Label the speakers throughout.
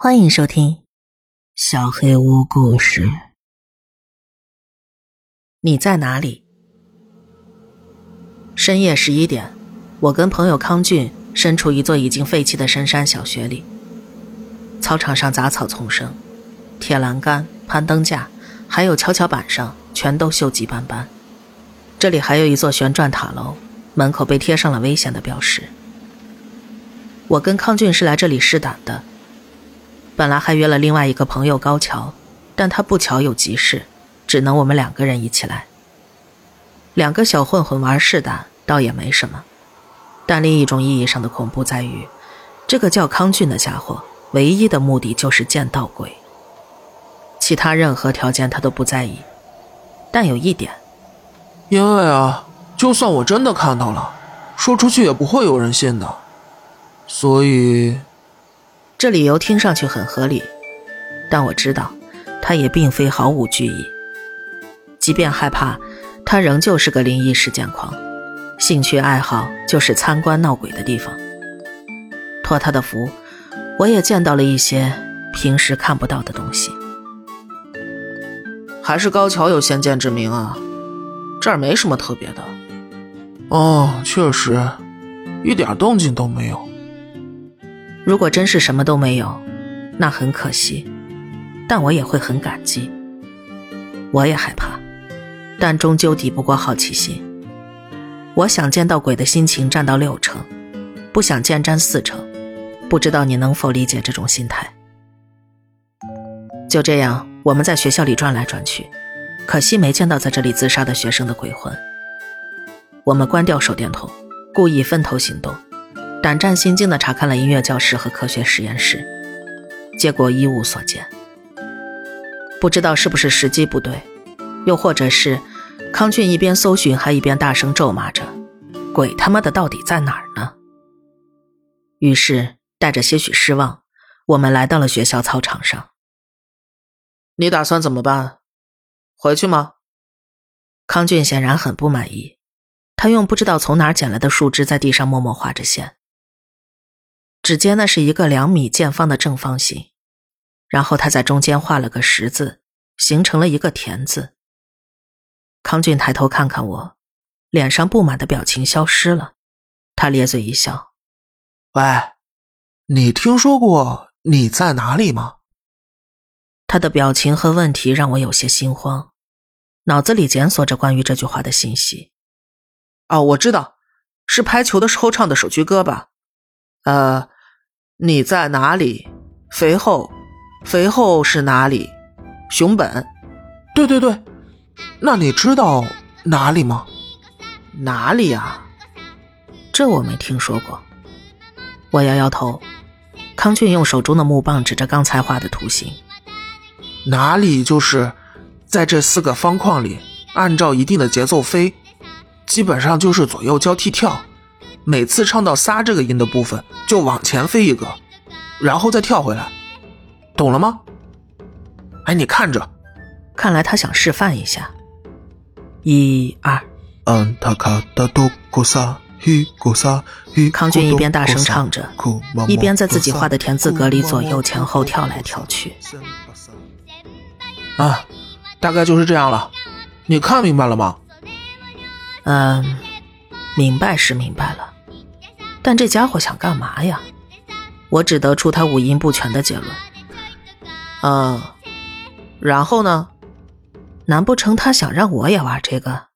Speaker 1: 欢迎收听《小黑屋故事》。你在哪里？深夜十一点，我跟朋友康俊身处一座已经废弃的深山小学里。操场上杂草丛生，铁栏杆、攀登架，还有跷跷板上全都锈迹斑斑。这里还有一座旋转塔楼，门口被贴上了危险的标识。我跟康俊是来这里试胆的。本来还约了另外一个朋友高桥，但他不巧有急事，只能我们两个人一起来。两个小混混玩试胆倒也没什么，但另一种意义上的恐怖在于，这个叫康俊的家伙唯一的目的就是见到鬼，其他任何条件他都不在意。但有一点，
Speaker 2: 因为啊，就算我真的看到了，说出去也不会有人信的，所以。
Speaker 1: 这理由听上去很合理，但我知道，他也并非毫无惧意。即便害怕，他仍旧是个灵异事件狂，兴趣爱好就是参观闹鬼的地方。托他的福，我也见到了一些平时看不到的东西。
Speaker 2: 还是高桥有先见之明啊，这儿没什么特别的。哦，确实，一点动静都没有。
Speaker 1: 如果真是什么都没有，那很可惜，但我也会很感激。我也害怕，但终究抵不过好奇心。我想见到鬼的心情占到六成，不想见占四成。不知道你能否理解这种心态？就这样，我们在学校里转来转去，可惜没见到在这里自杀的学生的鬼魂。我们关掉手电筒，故意分头行动。胆战心惊地查看了音乐教室和科学实验室，结果一无所见。不知道是不是时机不对，又或者是康俊一边搜寻还一边大声咒骂着：“鬼他妈的到底在哪儿呢？”于是带着些许失望，我们来到了学校操场上。
Speaker 2: 你打算怎么办？回去吗？
Speaker 1: 康俊显然很不满意，他用不知道从哪儿捡来的树枝在地上默默画着线。只见那是一个两米见方的正方形，然后他在中间画了个十字，形成了一个田字。康俊抬头看看我，脸上不满的表情消失了，他咧嘴一笑：“
Speaker 2: 喂，你听说过你在哪里吗？”
Speaker 1: 他的表情和问题让我有些心慌，脑子里检索着关于这句话的信息。
Speaker 2: 哦，我知道，是拍球的时候唱的首句歌吧？呃。你在哪里？肥厚，肥厚是哪里？熊本，对对对。那你知道哪里吗？
Speaker 1: 哪里呀？这我没听说过。我摇摇头。康俊用手中的木棒指着刚才画的图形。
Speaker 2: 哪里就是在这四个方框里，按照一定的节奏飞，基本上就是左右交替跳。每次唱到“撒”这个音的部分，就往前飞一个，然后再跳回来，懂了吗？哎，你看着，
Speaker 1: 看来他想示范一下。一二。康俊一边大声唱着，一边在自己画的田字格里左右前后跳来跳去。
Speaker 2: 啊，大概就是这样了。你看明白了吗？
Speaker 1: 嗯，明白是明白了。但这家伙想干嘛呀？我只得出他五音不全的结论。
Speaker 2: 嗯，然后呢？
Speaker 1: 难不成他想让我也玩这个？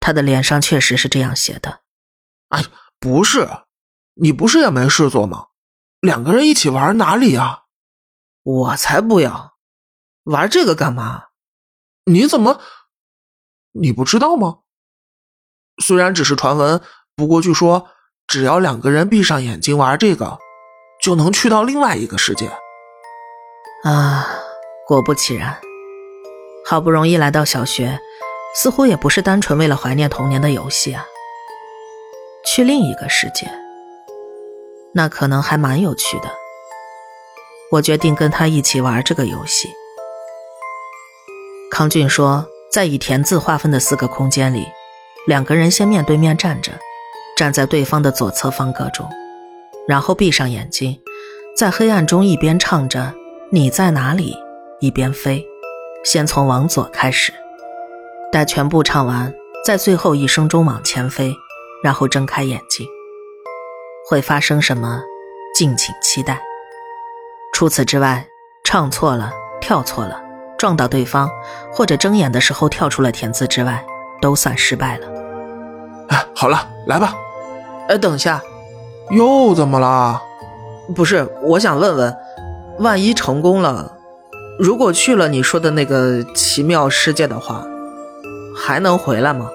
Speaker 1: 他的脸上确实是这样写的。
Speaker 2: 哎，不是，你不是也没事做吗？两个人一起玩哪里呀？我才不要！玩这个干嘛？你怎么？你不知道吗？虽然只是传闻，不过据说。只要两个人闭上眼睛玩这个，就能去到另外一个世界。
Speaker 1: 啊，果不其然，好不容易来到小学，似乎也不是单纯为了怀念童年的游戏啊。去另一个世界，那可能还蛮有趣的。我决定跟他一起玩这个游戏。康俊说，在以田字划分的四个空间里，两个人先面对面站着。站在对方的左侧方格中，然后闭上眼睛，在黑暗中一边唱着“你在哪里”，一边飞。先从往左开始，待全部唱完，在最后一声中往前飞，然后睁开眼睛。会发生什么？敬请期待。除此之外，唱错了、跳错了、撞到对方，或者睁眼的时候跳出了田字之外，都算失败了。
Speaker 2: 哎，好了，来吧。
Speaker 1: 哎，等下，
Speaker 2: 又怎么了？
Speaker 1: 不是，我想问问，万一成功了，如果去了你说的那个奇妙世界的话，还能回来吗？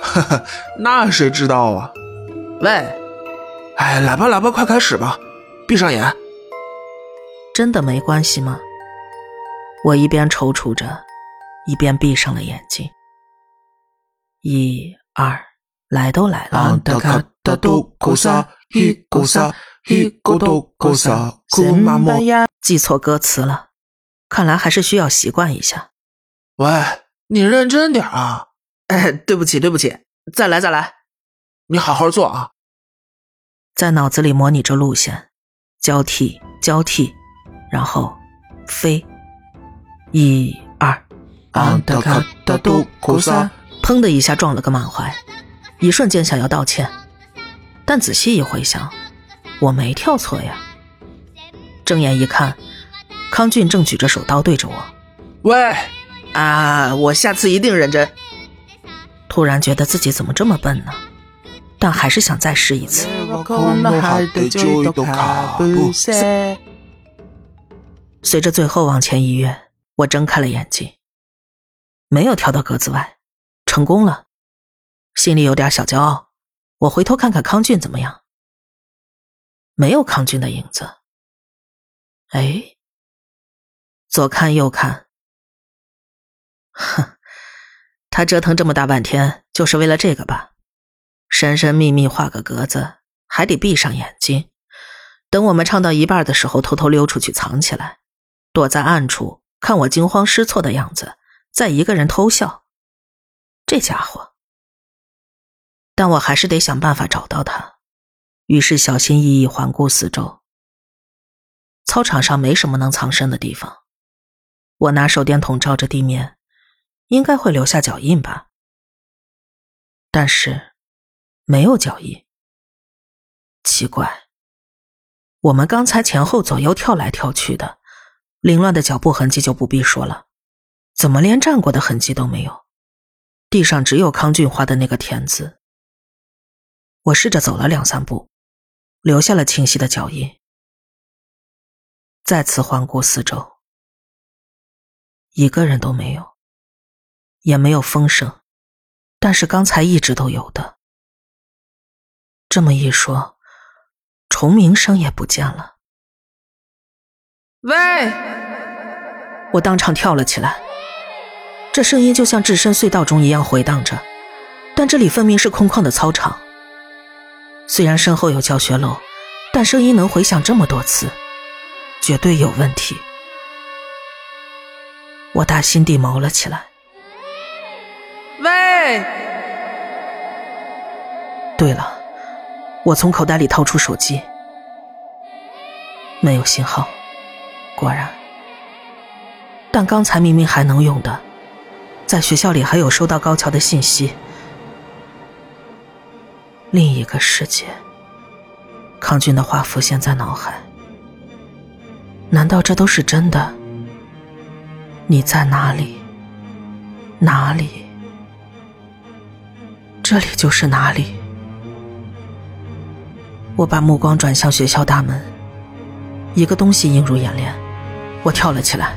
Speaker 2: 哈哈，那谁知道啊？
Speaker 1: 喂，
Speaker 2: 哎，来吧来吧，快开始吧，闭上眼。
Speaker 1: 真的没关系吗？我一边踌躇着，一边闭上了眼睛。一二，来都来了。记错歌词了，看来还是需要习惯一下。
Speaker 2: 喂，你认真点啊！
Speaker 1: 哎，对不起，对不起，再来，再来。
Speaker 2: 你好好做啊！
Speaker 1: 在脑子里模拟着路线，交替，交替，然后飞。一二，
Speaker 2: 安德卡达杜库萨，
Speaker 1: 砰的一下撞了个满怀，一瞬间想要道歉，但仔细一回想。我没跳错呀！睁眼一看，康俊正举着手刀对着我。
Speaker 2: 喂，
Speaker 1: 啊！我下次一定认真。突然觉得自己怎么这么笨呢？但还是想再试一次。随着最后往前一跃，我睁开了眼睛，没有跳到格子外，成功了，心里有点小骄傲。我回头看看康俊怎么样。没有康俊的影子。哎，左看右看，哼，他折腾这么大半天，就是为了这个吧？神神秘秘画个格子，还得闭上眼睛，等我们唱到一半的时候，偷偷溜出去藏起来，躲在暗处看我惊慌失措的样子，再一个人偷笑。这家伙，但我还是得想办法找到他。于是小心翼翼环顾四周。操场上没什么能藏身的地方，我拿手电筒照着地面，应该会留下脚印吧。但是没有脚印，奇怪。我们刚才前后左右跳来跳去的，凌乱的脚步痕迹就不必说了，怎么连站过的痕迹都没有？地上只有康俊花的那个田字。我试着走了两三步。留下了清晰的脚印。再次环顾四周，一个人都没有，也没有风声，但是刚才一直都有的。这么一说，虫鸣声也不见了。
Speaker 2: 喂！
Speaker 1: 我当场跳了起来，这声音就像置身隧道中一样回荡着，但这里分明是空旷的操场。虽然身后有教学楼，但声音能回响这么多次，绝对有问题。我打心底毛了起来。
Speaker 2: 喂！
Speaker 1: 对了，我从口袋里掏出手机，没有信号，果然。但刚才明明还能用的，在学校里还有收到高桥的信息。另一个世界，康俊的话浮现在脑海。难道这都是真的？你在哪里？哪里？这里就是哪里？我把目光转向学校大门，一个东西映入眼帘，我跳了起来，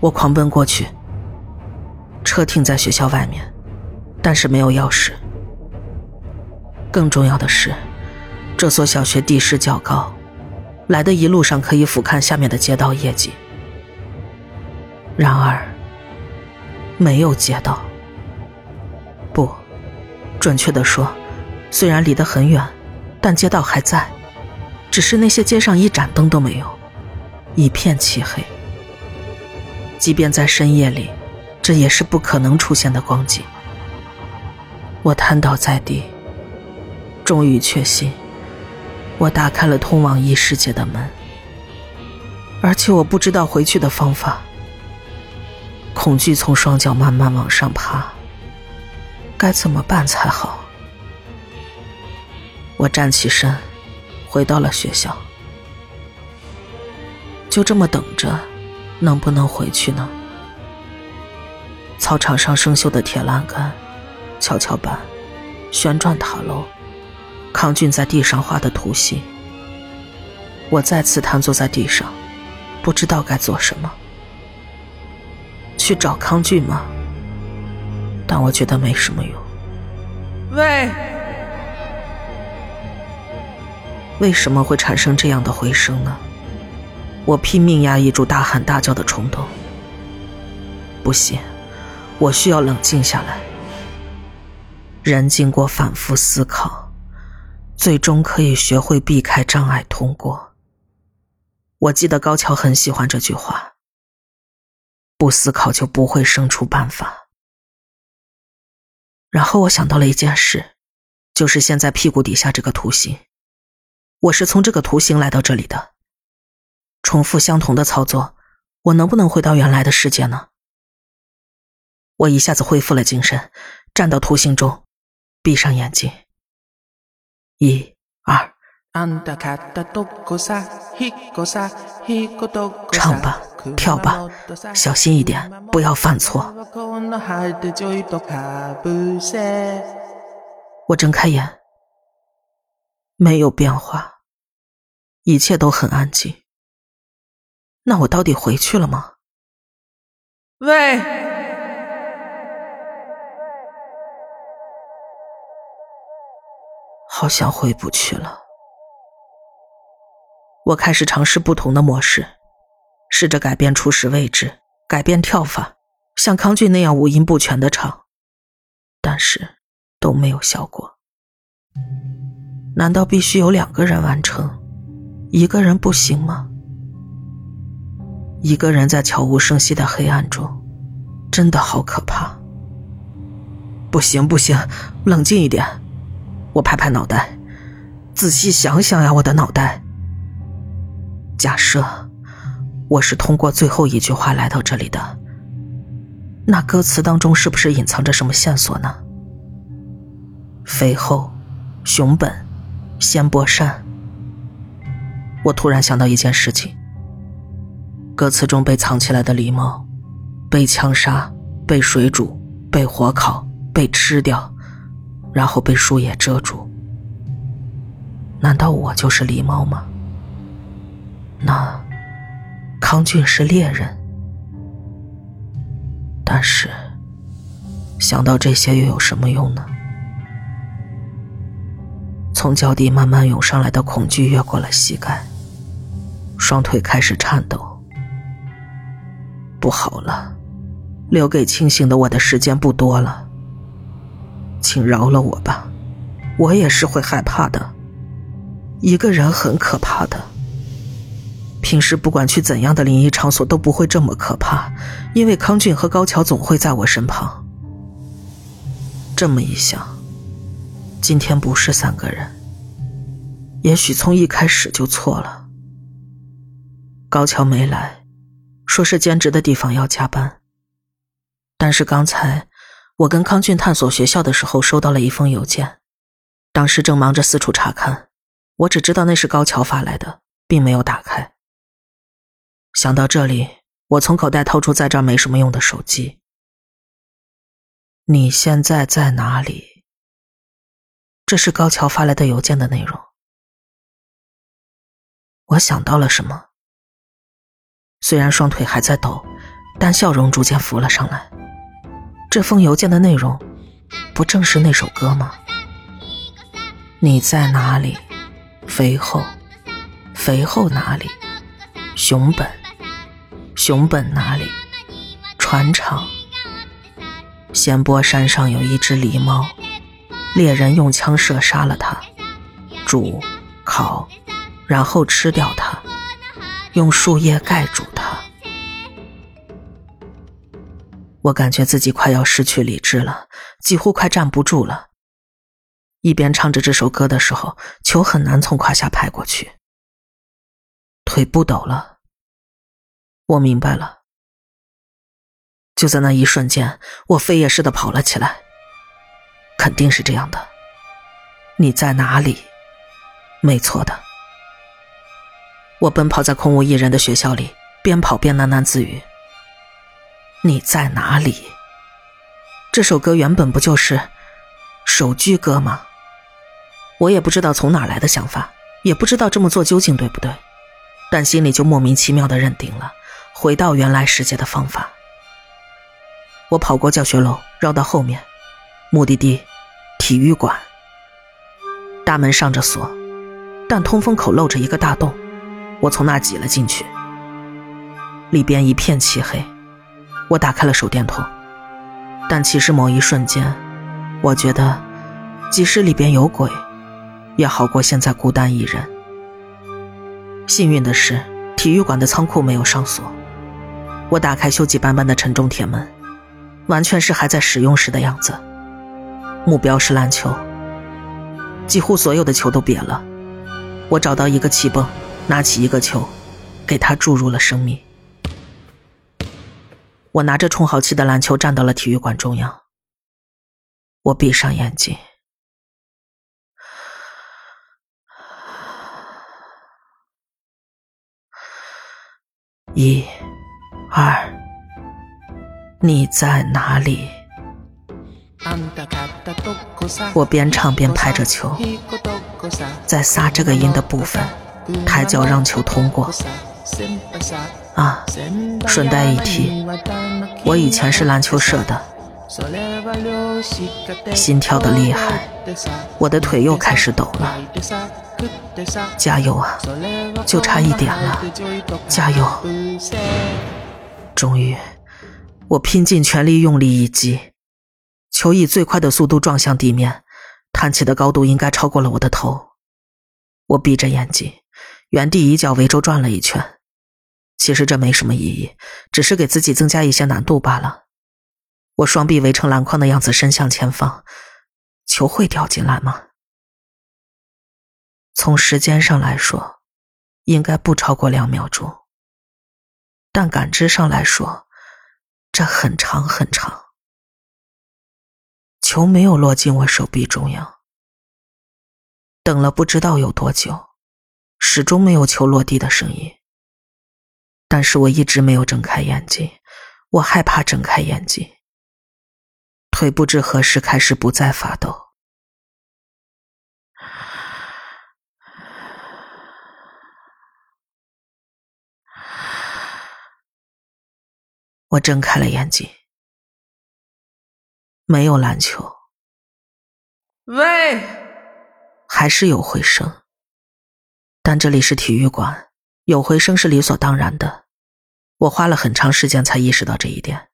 Speaker 1: 我狂奔过去。车停在学校外面，但是没有钥匙。更重要的是，这所小学地势较高，来的一路上可以俯瞰下面的街道夜景。然而，没有街道。不，准确的说，虽然离得很远，但街道还在，只是那些街上一盏灯都没有，一片漆黑。即便在深夜里，这也是不可能出现的光景。我瘫倒在地。终于确信，我打开了通往异世界的门。而且我不知道回去的方法。恐惧从双脚慢慢往上爬，该怎么办才好？我站起身，回到了学校。就这么等着，能不能回去呢？操场上生锈的铁栏杆、跷跷板、旋转塔楼，康俊在地上画的图形。我再次瘫坐在地上，不知道该做什么。去找康俊吗？但我觉得没什么用。
Speaker 2: 喂，
Speaker 1: 为什么会产生这样的回声呢？我拼命压抑住大喊大叫的冲动。不行，我需要冷静下来。人经过反复思考，最终可以学会避开障碍通过。我记得高桥很喜欢这句话：“不思考就不会生出办法。”然后我想到了一件事，就是现在屁股底下这个图形，我是从这个图形来到这里的。重复相同的操作，我能不能回到原来的世界呢？我一下子恢复了精神，站到图形中，闭上眼睛。一、二，唱吧，跳吧，小心一点，不要犯错。我睁开眼，没有变化，一切都很安静。那我到底回去了吗？
Speaker 2: 喂，
Speaker 1: 好像回不去了。我开始尝试不同的模式，试着改变初始位置，改变跳法，像康俊那样五音不全的唱，但是都没有效果。难道必须有两个人完成，一个人不行吗？一个人在悄无声息的黑暗中，真的好可怕。不行不行，冷静一点。我拍拍脑袋，仔细想想呀，我的脑袋。假设我是通过最后一句话来到这里的，那歌词当中是不是隐藏着什么线索呢？肥厚、熊本、仙波山。我突然想到一件事情。歌词中被藏起来的狸猫，被枪杀、被水煮、被火烤、被吃掉，然后被树叶遮住。难道我就是狸猫吗？那康俊是猎人，但是想到这些又有什么用呢？从脚底慢慢涌上来的恐惧越过了膝盖，双腿开始颤抖。不好了，留给清醒的我的时间不多了。请饶了我吧，我也是会害怕的。一个人很可怕的。平时不管去怎样的灵异场所都不会这么可怕，因为康俊和高桥总会在我身旁。这么一想，今天不是三个人，也许从一开始就错了。高桥没来。说是兼职的地方要加班，但是刚才我跟康俊探索学校的时候收到了一封邮件，当时正忙着四处查看，我只知道那是高桥发来的，并没有打开。想到这里，我从口袋掏出在这没什么用的手机。你现在在哪里？这是高桥发来的邮件的内容。我想到了什么。虽然双腿还在抖，但笑容逐渐浮了上来。这封邮件的内容，不正是那首歌吗？你在哪里？肥厚，肥厚哪里？熊本，熊本哪里？船厂。仙波山上有一只狸猫，猎人用枪射杀了它，煮，烤，然后吃掉它，用树叶盖住它。我感觉自己快要失去理智了，几乎快站不住了。一边唱着这首歌的时候，球很难从胯下拍过去，腿不抖了，我明白了。就在那一瞬间，我飞也似的跑了起来。肯定是这样的。你在哪里？没错的。我奔跑在空无一人的学校里，边跑边喃喃自语：“你在哪里？”这首歌原本不就是首句歌吗？我也不知道从哪来的想法，也不知道这么做究竟对不对，但心里就莫名其妙的认定了回到原来世界的方法。我跑过教学楼，绕到后面，目的地体育馆。大门上着锁，但通风口露着一个大洞。我从那挤了进去，里边一片漆黑。我打开了手电筒，但其实某一瞬间，我觉得，即使里边有鬼，也好过现在孤单一人。幸运的是，体育馆的仓库没有上锁。我打开锈迹斑斑的沉重铁门，完全是还在使用时的样子。目标是篮球，几乎所有的球都瘪了。我找到一个气泵。拿起一个球，给他注入了生命。我拿着充好气的篮球站到了体育馆中央。我闭上眼睛，一、二，你在哪里？我边唱边拍着球，在撒这个音的部分。抬脚让球通过。啊，顺带一提，我以前是篮球社的。心跳的厉害，我的腿又开始抖了。加油啊，就差一点了，加油！终于，我拼尽全力用力一击，球以最快的速度撞向地面，弹起的高度应该超过了我的头。我闭着眼睛。原地以脚围周转了一圈，其实这没什么意义，只是给自己增加一些难度罢了。我双臂围成篮筐的样子伸向前方，球会掉进来吗？从时间上来说，应该不超过两秒钟，但感知上来说，这很长很长。球没有落进我手臂中央，等了不知道有多久。始终没有球落地的声音，但是我一直没有睁开眼睛，我害怕睁开眼睛。腿不知何时开始不再发抖，我睁开了眼睛，没有篮球，
Speaker 2: 喂，
Speaker 1: 还是有回声。但这里是体育馆，有回声是理所当然的。我花了很长时间才意识到这一点。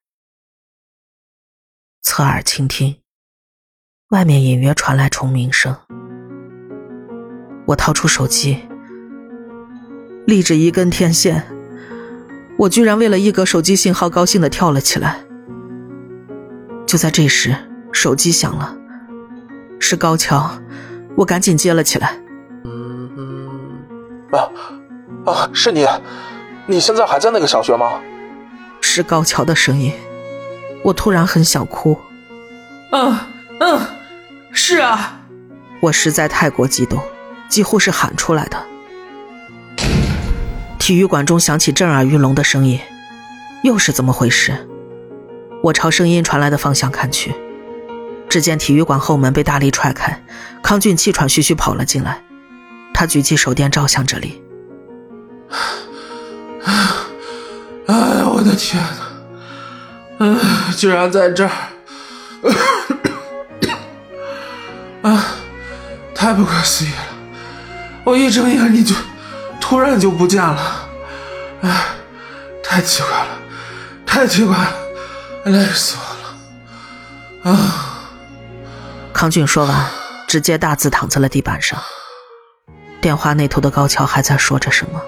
Speaker 1: 侧耳倾听，外面隐约传来虫鸣声。我掏出手机，立着一根天线，我居然为了一格手机信号高兴的跳了起来。就在这时，手机响了，是高桥，我赶紧接了起来。
Speaker 2: 嗯啊啊！是你，你现在还在那个小学吗？
Speaker 1: 是高桥的声音，我突然很想哭。
Speaker 2: 嗯嗯，是啊，
Speaker 1: 我实在太过激动，几乎是喊出来的。体育馆中响起震耳欲聋的声音，又是怎么回事？我朝声音传来的方向看去，只见体育馆后门被大力踹开，康俊气喘吁吁跑了进来。他举起手电照向这里。
Speaker 2: 哎呀，我的天哪！啊，居然在这儿！啊，太不可思议了！我一睁眼你就突然就不见了，哎，太奇怪了，太奇怪了，累死我了！啊！
Speaker 1: 康俊说完，直接大字躺在了地板上。电话那头的高桥还在说着什么，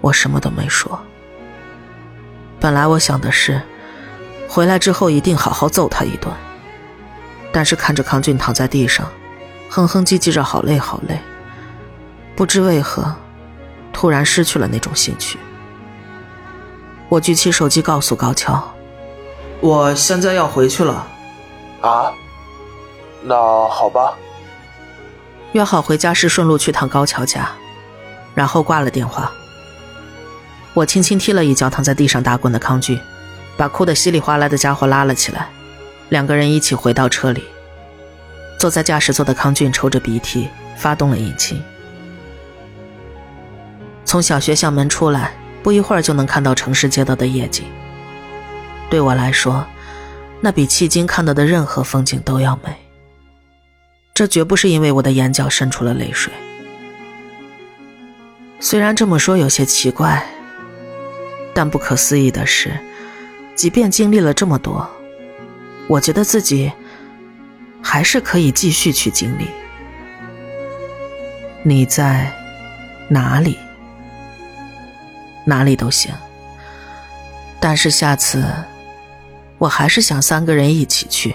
Speaker 1: 我什么都没说。本来我想的是，回来之后一定好好揍他一顿，但是看着康俊躺在地上，哼哼唧唧着好累好累，不知为何，突然失去了那种兴趣。我举起手机告诉高桥：“
Speaker 2: 我现在要回去了。”
Speaker 3: 啊？那好吧。
Speaker 1: 约好回家时顺路去趟高桥家，然后挂了电话。我轻轻踢了一脚躺在地上打滚的康俊，把哭得稀里哗啦的家伙拉了起来，两个人一起回到车里。坐在驾驶座的康俊抽着鼻涕，发动了引擎。从小学校门出来，不一会儿就能看到城市街道的夜景。对我来说，那比迄今看到的任何风景都要美。这绝不是因为我的眼角渗出了泪水。虽然这么说有些奇怪，但不可思议的是，即便经历了这么多，我觉得自己还是可以继续去经历。你在哪里？哪里都行，但是下次我还是想三个人一起去。